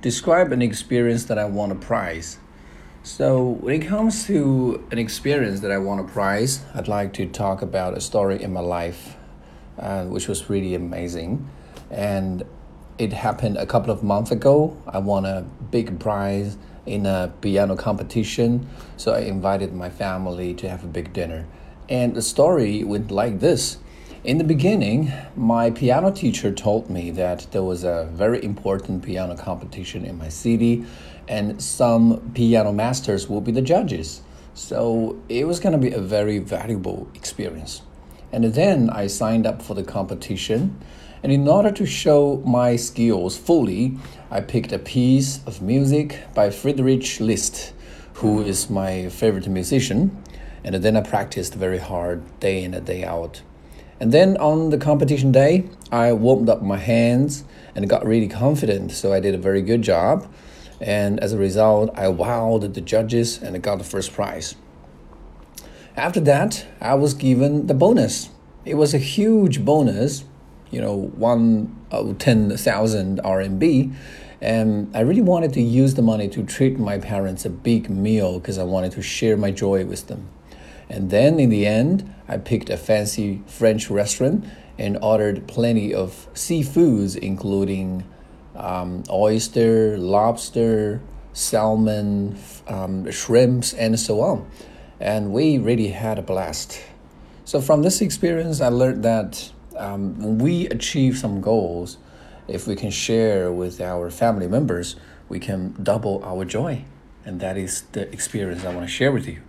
describe an experience that I want to prize. So, when it comes to an experience that I want to prize, I'd like to talk about a story in my life, uh, which was really amazing. And it happened a couple of months ago. I won a big prize in a piano competition, so I invited my family to have a big dinner. And the story went like this. In the beginning, my piano teacher told me that there was a very important piano competition in my city and some piano masters will be the judges. So it was going to be a very valuable experience. And then I signed up for the competition. And in order to show my skills fully, I picked a piece of music by Friedrich Liszt, who is my favorite musician. And then I practiced very hard day in and day out. And then on the competition day, I warmed up my hands and got really confident. So I did a very good job. And as a result, I wowed the judges and I got the first prize. After that, I was given the bonus. It was a huge bonus, you know, one of 10,000 RMB. And I really wanted to use the money to treat my parents a big meal because I wanted to share my joy with them. And then in the end, I picked a fancy French restaurant and ordered plenty of seafoods, including um, oyster, lobster, salmon, um, shrimps, and so on. And we really had a blast. So, from this experience, I learned that um, when we achieve some goals, if we can share with our family members, we can double our joy. And that is the experience I want to share with you.